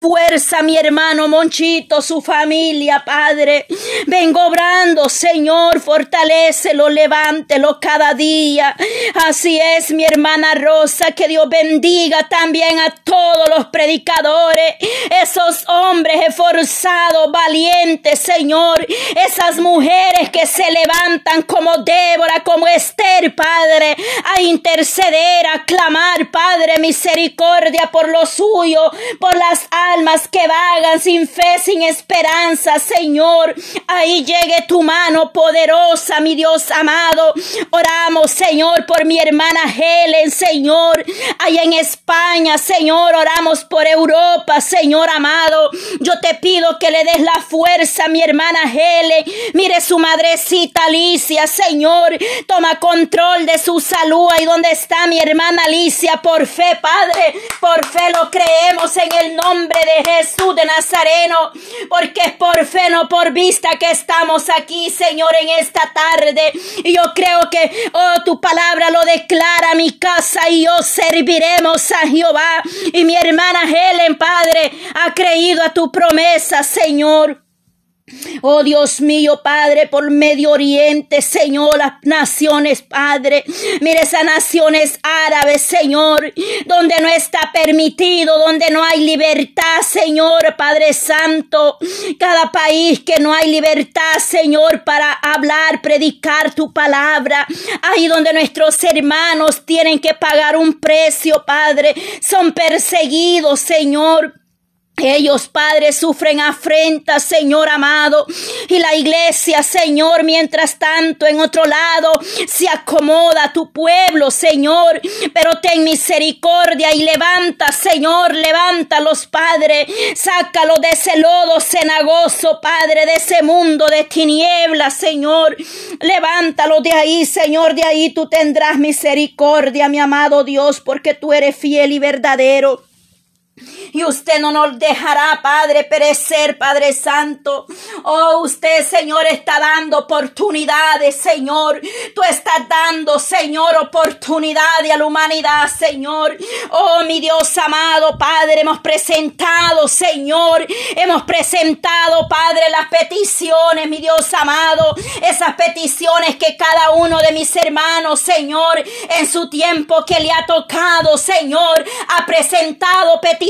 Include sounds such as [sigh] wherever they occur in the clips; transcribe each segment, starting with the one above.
fuerza, mi hermano Monchito, su familia, Padre. Vengo obrando, Señor, fortalecelo, levántelo cada día. Así es, mi hermana Rosa, que Dios bendiga también a todos los predicadores, esos hombres esforzados, valientes, Señor, esas mujeres que se levantan como Débora, como Esther, Padre, a interceder, a clamar, Padre, misericordia por lo suyo, por las almas que vagan sin fe, sin esperanza, Señor. Ahí llegue tu mano poderosa, mi Dios amado. Oramos, Señor, por mi hermana Helen, Señor. Allá en España, Señor, oramos por Europa, Señor amado. Yo te pido que le des la fuerza a mi hermana Helen. Mire su madrecita Alicia, Señor. Toma control de su salud. Ahí donde está mi hermana Alicia, por fe, Padre. Por fe lo creemos en el nombre de Jesús de Nazareno, porque es por fe, no por vista que estamos aquí, Señor, en esta tarde. Y yo creo que, oh, tu palabra lo declara mi casa y yo serviremos a Jehová. Y mi hermana Helen, Padre, ha creído a tu promesa, Señor. Oh Dios mío, Padre, por Medio Oriente, Señor, las naciones, Padre. Mire esas naciones árabes, Señor, donde no está permitido, donde no hay libertad, Señor, Padre Santo. Cada país que no hay libertad, Señor, para hablar, predicar tu palabra. Ahí donde nuestros hermanos tienen que pagar un precio, Padre. Son perseguidos, Señor. Ellos, Padre, sufren afrenta, Señor amado. Y la iglesia, Señor, mientras tanto, en otro lado, se acomoda a tu pueblo, Señor. Pero ten misericordia y levanta, Señor, levántalos, Padre. Sácalo de ese lodo cenagoso, Padre, de ese mundo de tinieblas, Señor. Levántalo de ahí, Señor, de ahí tú tendrás misericordia, mi amado Dios, porque tú eres fiel y verdadero. Y usted no nos dejará, Padre, perecer, Padre Santo. Oh, usted, Señor, está dando oportunidades, Señor. Tú estás dando, Señor, oportunidades a la humanidad, Señor. Oh, mi Dios amado, Padre, hemos presentado, Señor. Hemos presentado, Padre, las peticiones, mi Dios amado. Esas peticiones que cada uno de mis hermanos, Señor, en su tiempo que le ha tocado, Señor, ha presentado peticiones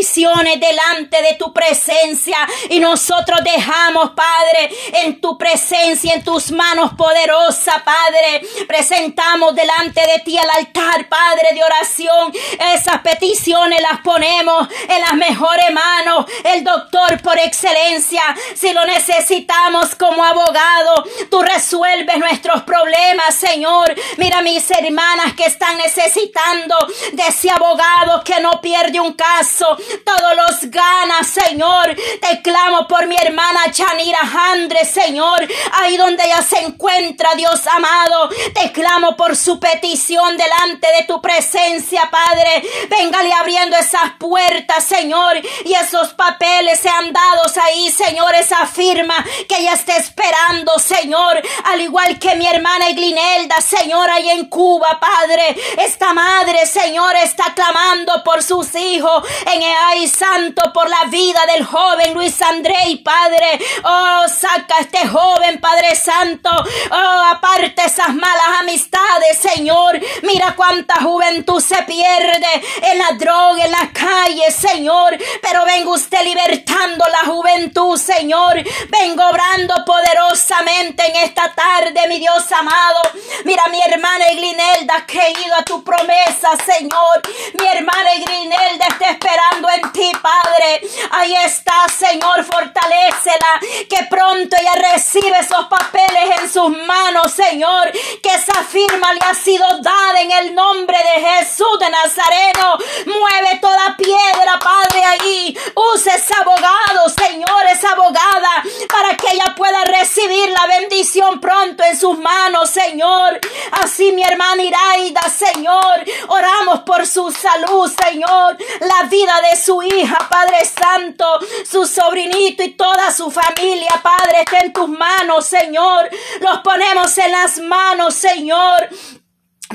delante de tu presencia y nosotros dejamos, Padre, en tu presencia, en tus manos poderosa, Padre. Presentamos delante de ti al altar, Padre, de oración. Esas peticiones las ponemos en las mejores manos. El doctor por excelencia, si lo necesitamos como abogado, tú resuelves nuestros problemas, Señor. Mira mis hermanas que están necesitando de ese abogado que no pierde un caso, todos los ganas, Señor. Te clamo por mi hermana Chanira Andre, Señor, ahí donde ella se encuentra, Dios amado. Te clamo por su petición delante de tu presencia, Padre. Véngale abriendo esas puertas, Señor, y esos papeles sean dados ahí, Señor, esa firma que ella está esperando, Señor, al igual que mi hermana Eglinelda, Señor, ahí en Cuba, Padre. Esta madre, Señor, está clamando por sus hijos en Ay, santo, por la vida del joven Luis André, Padre. Oh, saca a este joven, Padre Santo. Oh, aparte esas malas amistades, Señor. Mira cuánta juventud se pierde en la droga, en la calle, Señor. Pero venga usted libertando la juventud, Señor. Vengo obrando poderosamente en esta tarde, mi Dios amado. Mira, mi hermana Eglinelda ha creído a tu promesa, Señor. Mi hermana Eglinelda está esperando en ti, Padre. Ahí está, Señor, fortalecela. Que pronto ella recibe esos papeles en sus manos, Señor. Que esa firma le ha sido dada en el nombre de Jesús de Nazareno. Mueve toda piedra, Padre, ahí. Use ese abogado, Señor, esa abogada, para que ella pueda recibir la bendición pronto en sus manos, Señor. Así mi hermana Iraida, Señor, oramos por su salud, Señor, la vida de su hija, Padre Santo, su sobrinito y toda su familia, Padre, está en tus manos, Señor. Los ponemos en las manos, Señor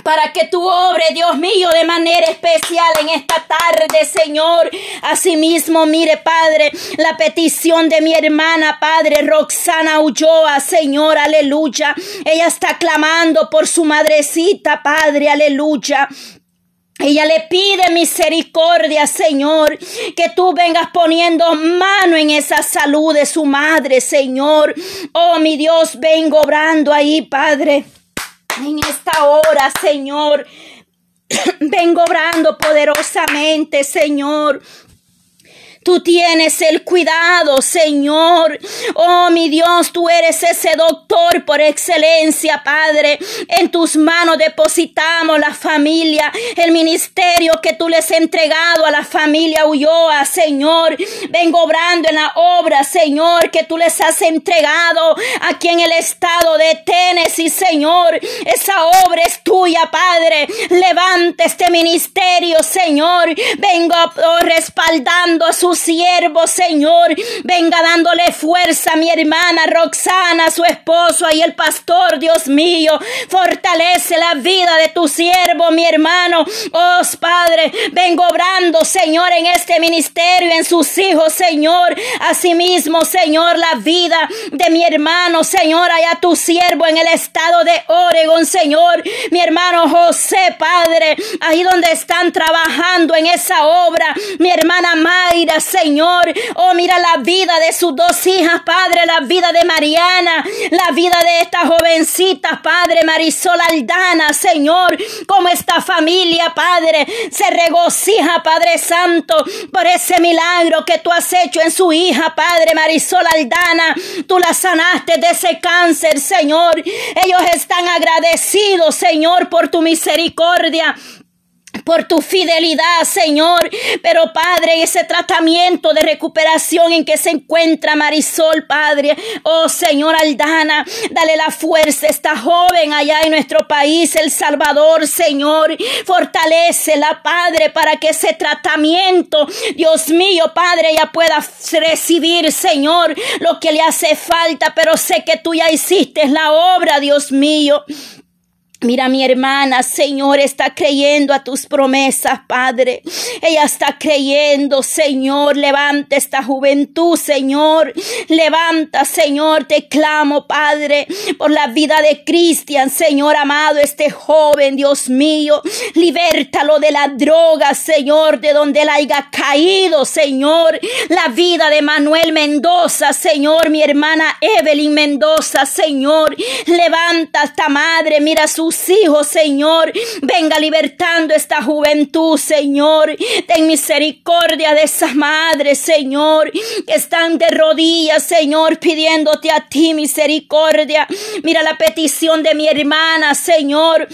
para que tú obre, Dios mío, de manera especial en esta tarde, Señor. Asimismo, mire, Padre, la petición de mi hermana, Padre, Roxana Ulloa, Señor, aleluya. Ella está clamando por su madrecita, Padre, aleluya. Ella le pide misericordia, Señor, que tú vengas poniendo mano en esa salud de su madre, Señor. Oh, mi Dios, vengo obrando ahí, Padre en esta hora, Señor. [clears throat] Vengo obrando poderosamente, Señor. Tú tienes el cuidado, Señor. Oh, mi Dios, tú eres ese doctor por excelencia, Padre. En tus manos depositamos la familia, el ministerio que tú les has entregado a la familia Ulloa, Señor. Vengo obrando en la obra, Señor, que tú les has entregado aquí en el estado de Tennessee, Señor. Esa obra es tuya, Padre. Levanta este ministerio, Señor. Vengo respaldando a siervo, Señor. Venga dándole fuerza a mi hermana Roxana, su esposo y el pastor, Dios mío. Fortalece la vida de tu siervo, mi hermano. Oh, Padre, vengo obrando, Señor, en este ministerio, en sus hijos, Señor. Asimismo, Señor, la vida de mi hermano, Señor, allá tu siervo en el estado de Oregon, Señor. Mi hermano José, Padre, ahí donde están trabajando en esa obra. Mi hermana Mayra, Señor. Oh, mira la vida de sus dos hijas, Padre, la vida de Mariana, la vida de esta jovencita, Padre, Marisol Aldana, Señor. Como esta familia, Padre, se regocija, Padre Santo, por ese milagro que tú has hecho en su hija, Padre, Marisol Aldana. Tú la sanaste de ese cáncer, Señor. Ellos están agradecidos, Señor, por tu misericordia por tu fidelidad, Señor. Pero, Padre, ese tratamiento de recuperación en que se encuentra Marisol, Padre. Oh, Señor Aldana, dale la fuerza a esta joven allá en nuestro país, El Salvador, Señor. Fortalecela, Padre, para que ese tratamiento, Dios mío, Padre, ya pueda recibir, Señor, lo que le hace falta. Pero sé que tú ya hiciste la obra, Dios mío. Mira, mi hermana, Señor, está creyendo a tus promesas, Padre. Ella está creyendo, Señor. Levanta esta juventud, Señor. Levanta, Señor. Te clamo, Padre, por la vida de Cristian, Señor amado, este joven, Dios mío. Libértalo de la droga, Señor, de donde él haya caído, Señor. La vida de Manuel Mendoza, Señor. Mi hermana Evelyn Mendoza, Señor. Levanta esta madre, mira hijos, Señor. Venga libertando esta juventud, Señor. Ten misericordia de esas madres, Señor, que están de rodillas, Señor, pidiéndote a ti misericordia. Mira la petición de mi hermana, Señor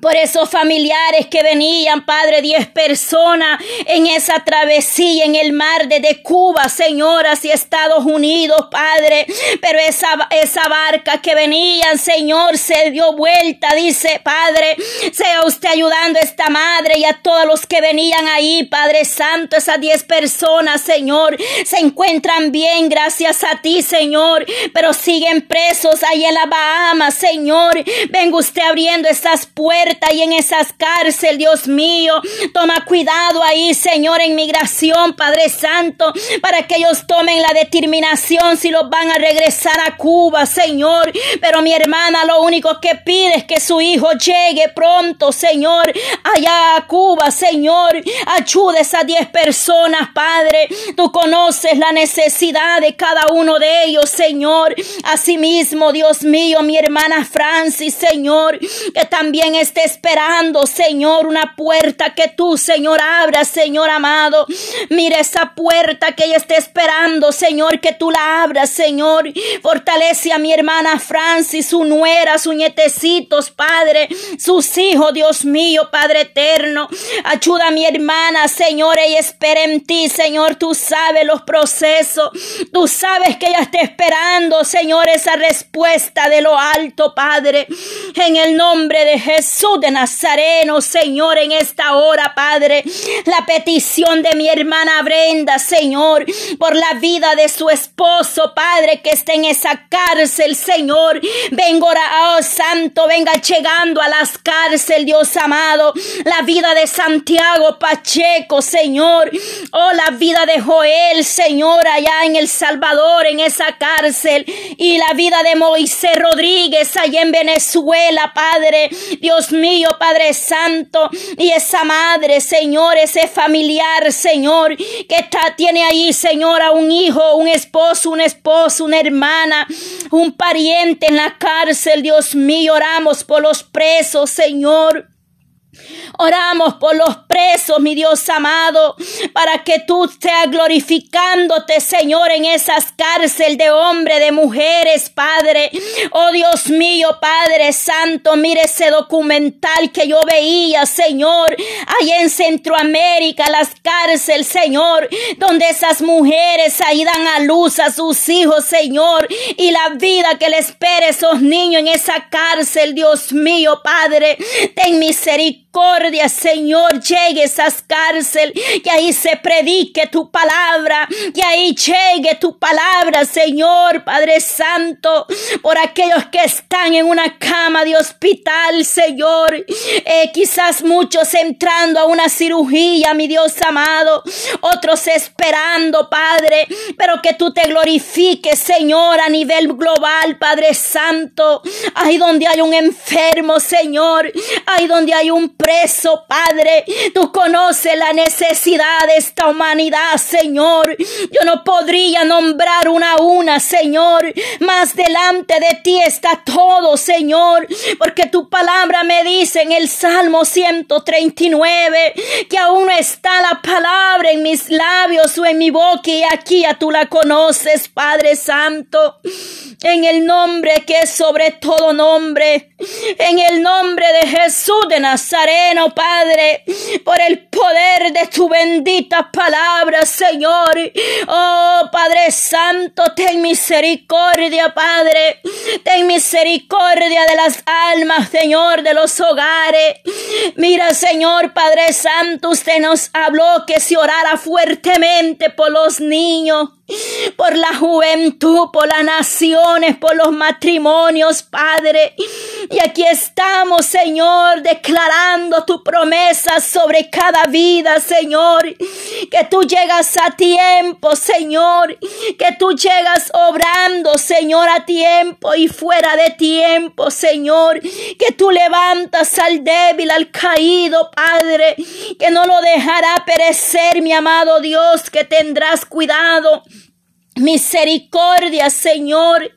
por esos familiares que venían, Padre, diez personas en esa travesía en el mar desde Cuba, Señor, hacia Estados Unidos, Padre. Pero esa, esa barca que venían, Señor, se dio vuelta, dice, Padre, sea usted ayudando a esta madre y a todos los que venían ahí, Padre Santo, esas diez personas, Señor, se encuentran bien, gracias a ti, Señor, pero siguen presos ahí en la Bahamas, Señor. Venga usted abriendo esas puertas y en esas cárceles, Dios mío. Toma cuidado ahí, Señor, en migración, Padre Santo, para que ellos tomen la determinación si los van a regresar a Cuba, Señor. Pero mi hermana lo único que pide es que su hijo llegue pronto, Señor, allá a Cuba, Señor. Ayude a esas diez personas, Padre. Tú conoces la necesidad de cada uno de ellos, Señor. Asimismo, Dios mío, mi hermana Francis, Señor, que también es esperando, Señor, una puerta que tú, Señor, abras, Señor amado. Mira esa puerta que ella está esperando, Señor, que tú la abras, Señor. Fortalece a mi hermana Francis, su nuera, sus nietecitos, Padre, sus hijos, Dios mío, Padre eterno. Ayuda a mi hermana, Señor, ella espera en ti, Señor. Tú sabes los procesos. Tú sabes que ella está esperando, Señor, esa respuesta de lo alto, Padre. En el nombre de Jesús. Jesús de Nazareno, Señor, en esta hora, Padre. La petición de mi hermana Brenda, Señor, por la vida de su esposo, Padre, que está en esa cárcel, Señor. Venga, oh Santo, venga llegando a las cárceles, Dios amado. La vida de Santiago Pacheco, Señor. Oh, la vida de Joel, Señor, allá en El Salvador, en esa cárcel. Y la vida de Moisés Rodríguez, allá en Venezuela, Padre. Dios mío, Padre Santo. Y esa madre, Señor, ese familiar, Señor, que está, tiene ahí, Señor, a un hijo, un esposo, un esposo, una hermana, un pariente en la cárcel. Dios mío, oramos por los presos, Señor. Oramos por los presos, mi Dios amado, para que tú estés glorificándote, Señor, en esas cárceles de hombres, de mujeres, Padre. Oh Dios mío, Padre Santo, mire ese documental que yo veía, Señor, allá en Centroamérica, las cárceles, Señor, donde esas mujeres ahí dan a luz a sus hijos, Señor, y la vida que le espera esos niños en esa cárcel, Dios mío, Padre, ten misericordia Señor, llegue a esas cárceles, que ahí se predique tu palabra, que ahí llegue tu palabra, Señor, Padre Santo, por aquellos que están en una cama de hospital, Señor, eh, quizás muchos entrando a una cirugía, mi Dios amado, otros esperando, Padre, pero que tú te glorifiques, Señor, a nivel global, Padre Santo, ahí donde hay un enfermo, Señor, ahí donde hay un preso, Padre. Tú conoces la necesidad de esta humanidad, Señor. Yo no podría nombrar una a una, Señor. Más delante de ti está todo, Señor. Porque tu palabra me dice en el Salmo 139 que aún está la palabra en mis labios o en mi boca y aquí ya tú la conoces, Padre Santo. En el nombre que es sobre todo nombre. En el nombre de Jesús de Nazaret. Padre, por el poder de tu bendita palabra, Señor. Oh, Padre Santo, ten misericordia, Padre. Ten misericordia de las almas, Señor, de los hogares. Mira, Señor, Padre Santo, usted nos habló que se orara fuertemente por los niños por la juventud, por las naciones, por los matrimonios, Padre. Y aquí estamos, Señor, declarando tu promesa sobre cada vida, Señor. Que tú llegas a tiempo, Señor. Que tú llegas obrando, Señor, a tiempo y fuera de tiempo, Señor. Que tú levantas al débil, al caído, Padre. Que no lo dejará perecer, mi amado Dios, que tendrás cuidado Misericordia, Señor,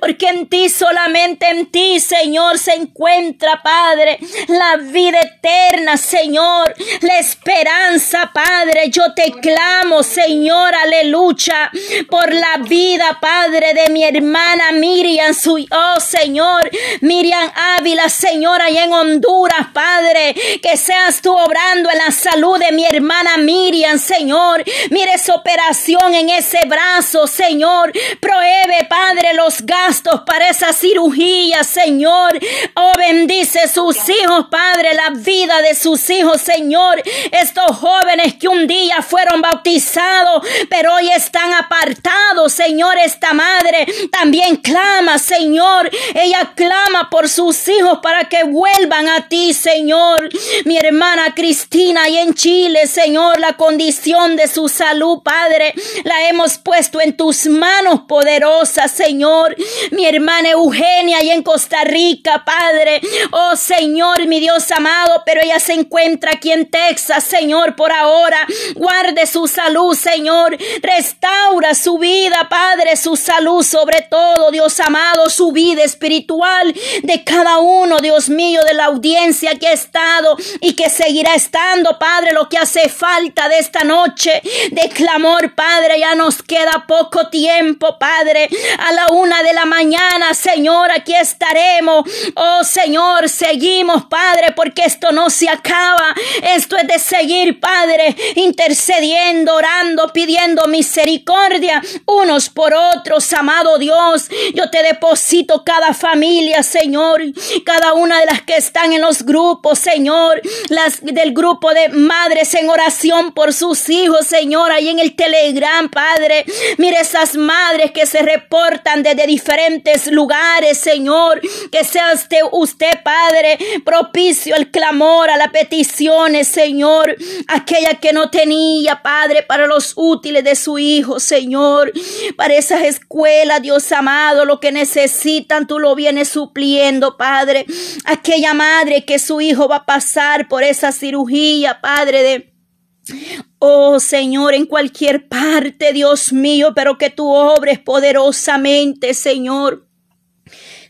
porque en ti, solamente en ti, Señor, se encuentra, Padre, la vida eterna, Señor, la esperanza, Padre. Yo te clamo, Señor, aleluya, por la vida, Padre, de mi hermana Miriam, su, oh Señor, Miriam Ávila, Señor, allá en Honduras, Padre, que seas tú obrando en la salud de mi hermana Miriam, Señor. Mire esa operación en ese brazo Señor. Prohíbe, Padre, los gastos para esa cirugía, Señor. Oh, bendice sus hijos, Padre, la vida de sus hijos, Señor. Estos jóvenes que un día fueron bautizados, pero hoy están apartados, Señor. Esta madre también clama, Señor. Ella clama por sus hijos para que vuelvan a ti, Señor. Mi hermana Cristina y en Chile, Señor, la condición de su salud, Padre, la hemos puesto en tus manos poderosas, Señor. Mi hermana Eugenia y en Costa Rica, Padre. Oh Señor, mi Dios amado, pero ella se encuentra aquí en Texas, Señor, por ahora. Guarde su salud, Señor. Restaura su vida, Padre, su salud sobre todo, Dios amado, su vida espiritual de cada uno, Dios mío, de la audiencia que ha estado y que seguirá estando, Padre, lo que hace falta de esta noche de clamor, Padre, ya nos queda poco poco tiempo, Padre. A la una de la mañana, Señor, aquí estaremos. Oh Señor, seguimos, Padre, porque esto no se acaba. Esto es de seguir, Padre, intercediendo, orando, pidiendo misericordia unos por otros, amado Dios. Yo te deposito cada familia, Señor, cada una de las que están en los grupos, Señor, las del grupo de madres en oración por sus hijos, Señor, ahí en el Telegram, Padre. Esas madres que se reportan desde diferentes lugares, Señor, que sea usted, usted, Padre, propicio al clamor, a las peticiones, Señor, aquella que no tenía, Padre, para los útiles de su hijo, Señor, para esas escuelas, Dios amado, lo que necesitan, tú lo vienes supliendo, Padre. Aquella madre que su hijo va a pasar por esa cirugía, Padre, de Oh Señor, en cualquier parte, Dios mío, pero que tú obres poderosamente, Señor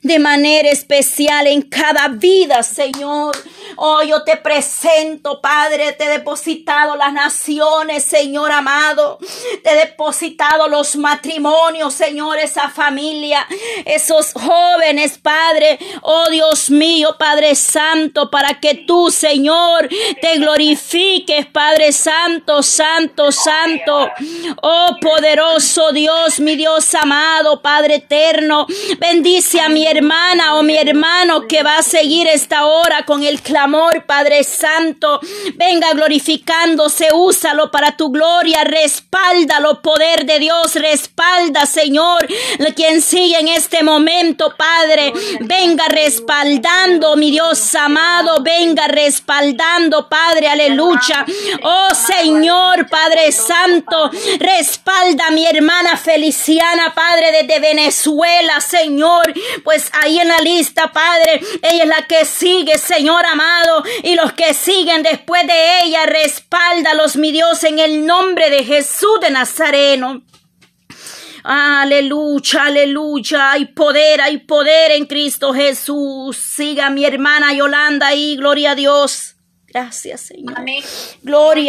de manera especial en cada vida, Señor. Oh, yo te presento, Padre, te he depositado las naciones, Señor amado. Te he depositado los matrimonios, Señor, esa familia, esos jóvenes, Padre. Oh, Dios mío, Padre Santo, para que tú, Señor, te glorifiques, Padre Santo, Santo, Santo. Oh, poderoso Dios, mi Dios amado, Padre eterno. Bendice a mi hermana o mi hermano que va a seguir esta hora con el clamor, Padre Santo. Venga glorificándose, úsalo para tu gloria, respáldalo, poder de Dios, respalda, Señor, quien sigue en este momento, Padre. Venga respaldando, mi Dios amado, venga respaldando, Padre, aleluya. Oh Señor, Padre Santo, respalda a mi hermana Feliciana, Padre, desde Venezuela, Señor, pues ahí en la lista, Padre. Ella es la que sigue, Señor amado. Y los que siguen después de ella, respáldalos, mi Dios, en el nombre de Jesús de Nazareno. Aleluya, aleluya. Hay poder, hay poder en Cristo Jesús. Siga mi hermana Yolanda ahí. Gloria a Dios. Gracias, Señor. Gloria